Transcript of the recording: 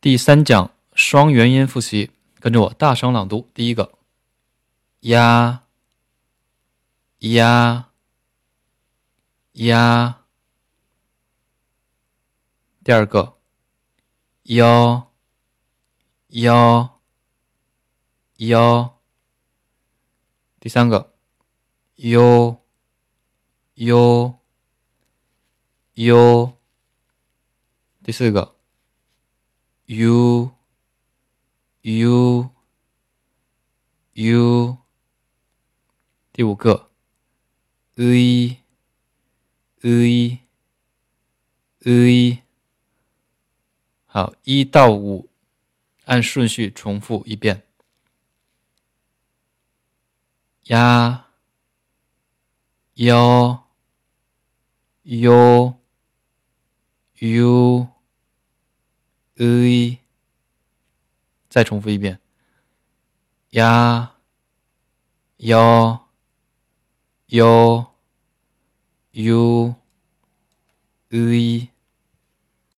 第三讲双元音复习，跟着我大声朗读。第一个，呀呀呀。第二个，幺幺幺。第三个，u u u。第四个。U u u 第五个 e e e 好，一到五按顺序重复一遍。呀幺 u u 呃，再重复一遍。呀，幺，幺，u，呃。